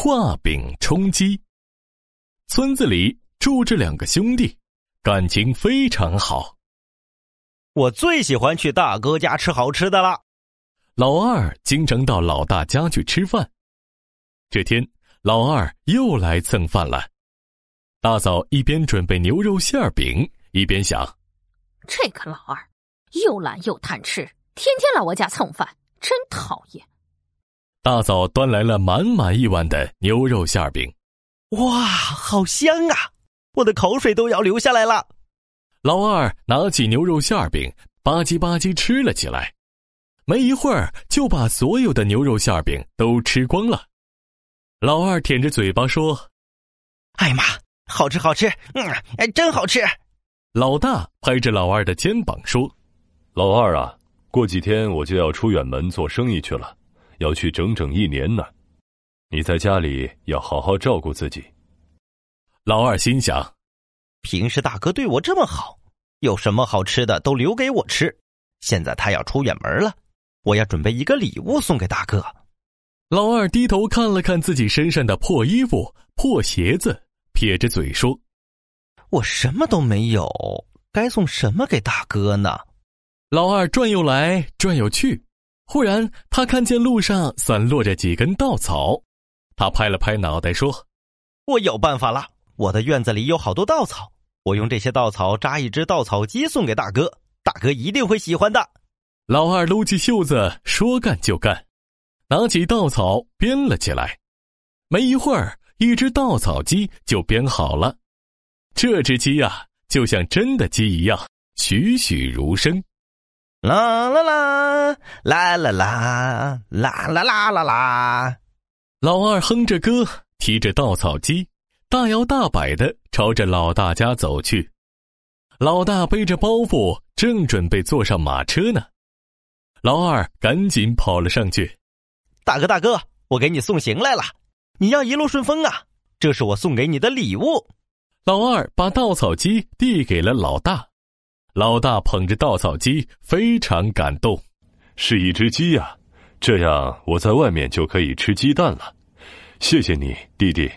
画饼充饥。村子里住着两个兄弟，感情非常好。我最喜欢去大哥家吃好吃的了。老二经常到老大家去吃饭。这天，老二又来蹭饭了。大嫂一边准备牛肉馅饼，一边想：这个老二又懒又贪吃，天天来我家蹭饭，真讨厌。大嫂端来了满满一碗的牛肉馅饼，哇，好香啊！我的口水都要流下来了。老二拿起牛肉馅饼，吧唧吧唧吃了起来。没一会儿，就把所有的牛肉馅饼都吃光了。老二舔着嘴巴说：“哎呀妈，好吃好吃，嗯，哎，真好吃。”老大拍着老二的肩膀说：“老二啊，过几天我就要出远门做生意去了，要去整整一年呢。你在家里要好好照顾自己。”老二心想：“平时大哥对我这么好，有什么好吃的都留给我吃。现在他要出远门了。”我要准备一个礼物送给大哥。老二低头看了看自己身上的破衣服、破鞋子，撇着嘴说：“我什么都没有，该送什么给大哥呢？”老二转悠来转悠去，忽然他看见路上散落着几根稻草，他拍了拍脑袋说：“我有办法了！我的院子里有好多稻草，我用这些稻草扎一只稻草鸡送给大哥，大哥一定会喜欢的。”老二撸起袖子，说干就干，拿起稻草编了起来。没一会儿，一只稻草鸡就编好了。这只鸡呀，就像真的鸡一样，栩栩如生。啦啦啦啦啦啦啦啦啦啦啦！老二哼着歌，提着稻草机，大摇大摆的朝着老大家走去。老大背着包袱，正准备坐上马车呢。老二赶紧跑了上去，大哥大哥，我给你送行来了，你要一路顺风啊！这是我送给你的礼物。老二把稻草机递给了老大，老大捧着稻草鸡，非常感动。是一只鸡呀，这样我在外面就可以吃鸡蛋了。谢谢你，弟弟。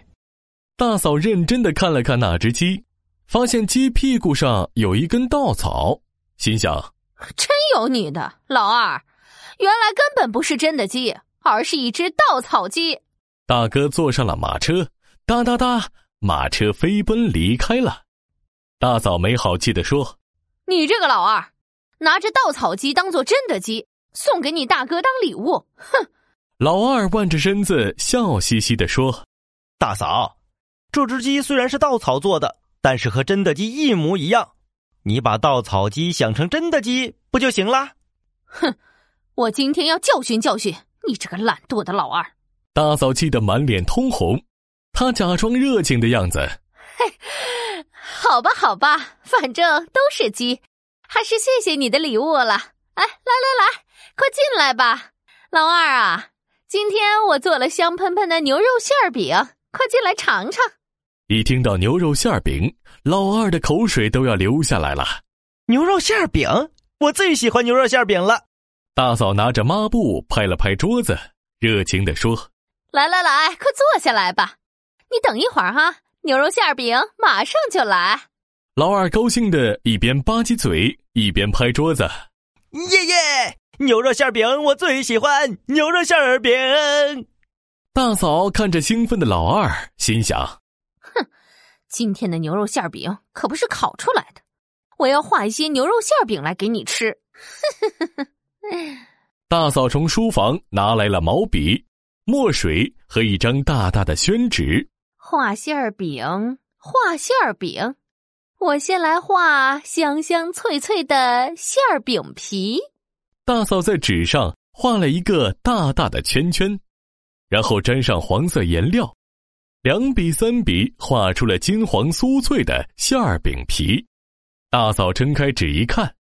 大嫂认真的看了看那只鸡，发现鸡屁股上有一根稻草，心想。真有你的，老二！原来根本不是真的鸡，而是一只稻草鸡。大哥坐上了马车，哒哒哒，马车飞奔离开了。大嫂没好气的说：“你这个老二，拿着稻草鸡当做真的鸡，送给你大哥当礼物。”哼！老二弯着身子，笑嘻嘻的说：“大嫂，这只鸡虽然是稻草做的，但是和真的鸡一模一样。”你把稻草鸡想成真的鸡不就行了？哼！我今天要教训教训你这个懒惰的老二！大嫂气得满脸通红，她假装热情的样子。嘿，好吧，好吧，反正都是鸡，还是谢谢你的礼物了。哎，来来来，快进来吧，老二啊！今天我做了香喷喷的牛肉馅饼，快进来尝尝。一听到牛肉馅饼。老二的口水都要流下来了。牛肉馅饼，我最喜欢牛肉馅饼了。大嫂拿着抹布拍了拍桌子，热情的说：“来来来，快坐下来吧。你等一会儿哈，牛肉馅饼马上就来。”老二高兴的一边吧唧嘴，一边拍桌子：“耶耶！牛肉馅饼我最喜欢，牛肉馅饼。”大嫂看着兴奋的老二，心想。哼今天的牛肉馅饼可不是烤出来的，我要画一些牛肉馅饼来给你吃。大嫂从书房拿来了毛笔、墨水和一张大大的宣纸，画馅儿饼，画馅儿饼。我先来画香香脆脆的馅儿饼皮。大嫂在纸上画了一个大大的圈圈，然后沾上黄色颜料。两笔三笔画出了金黄酥脆的馅儿饼皮，大嫂撑开纸一看，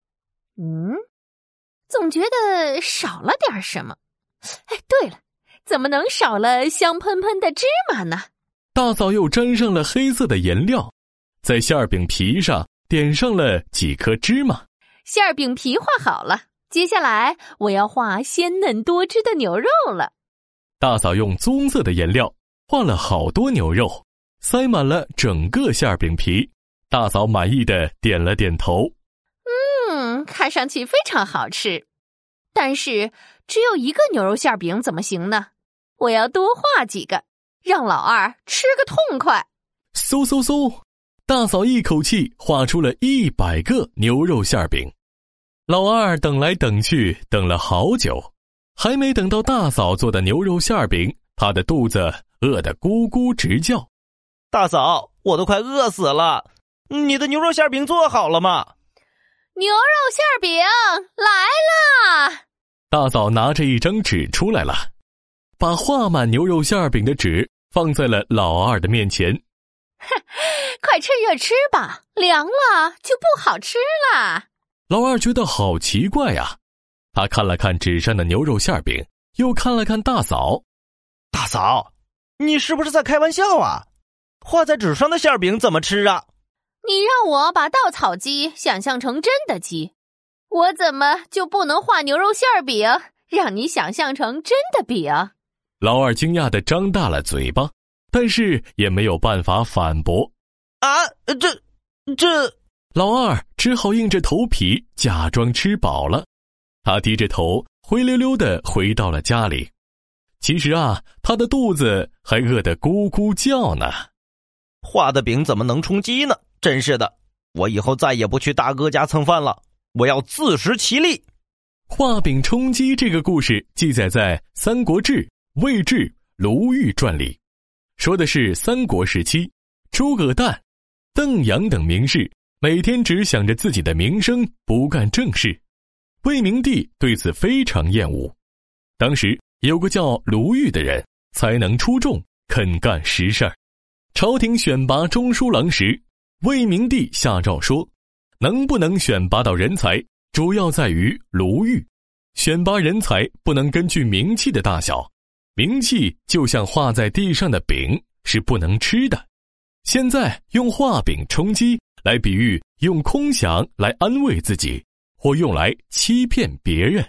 嗯，总觉得少了点什么。哎，对了，怎么能少了香喷喷的芝麻呢？大嫂又沾上了黑色的颜料，在馅儿饼皮上点上了几颗芝麻。馅儿饼皮画好了，接下来我要画鲜嫩多汁的牛肉了。大嫂用棕色的颜料。画了好多牛肉，塞满了整个馅饼皮。大嫂满意的点了点头。嗯，看上去非常好吃，但是只有一个牛肉馅饼怎么行呢？我要多画几个，让老二吃个痛快。嗖嗖嗖，大嫂一口气画出了一百个牛肉馅饼。老二等来等去，等了好久，还没等到大嫂做的牛肉馅饼，他的肚子饿得咕咕直叫。大嫂，我都快饿死了，你的牛肉馅饼做好了吗？牛肉馅饼来啦！大嫂拿着一张纸出来了，把画满牛肉馅饼的纸放在了老二的面前。哼 快趁热吃吧，凉了就不好吃了。老二觉得好奇怪呀，他看了看纸上的牛肉馅饼，又看了看大嫂。大嫂，你是不是在开玩笑啊？画在纸上的馅饼怎么吃啊？你让我把稻草鸡想象成真的鸡，我怎么就不能画牛肉馅饼让你想象成真的饼？老二惊讶的张大了嘴巴，但是也没有办法反驳。啊，这，这。老二只好硬着头皮假装吃饱了，他低着头灰溜溜的回到了家里。其实啊，他的肚子还饿得咕咕叫呢。画的饼怎么能充饥呢？真是的！我以后再也不去大哥家蹭饭了，我要自食其力。画饼充饥这个故事记载在《三国志·魏志·卢玉传》里，说的是三国时期，诸葛诞、邓阳等名士。每天只想着自己的名声，不干正事。魏明帝对此非常厌恶。当时有个叫卢玉的人，才能出众，肯干实事儿。朝廷选拔中书郎时，魏明帝下诏说：“能不能选拔到人才，主要在于卢玉。选拔人才不能根据名气的大小，名气就像画在地上的饼，是不能吃的。现在用画饼充饥。”来比喻用空想来安慰自己，或用来欺骗别人。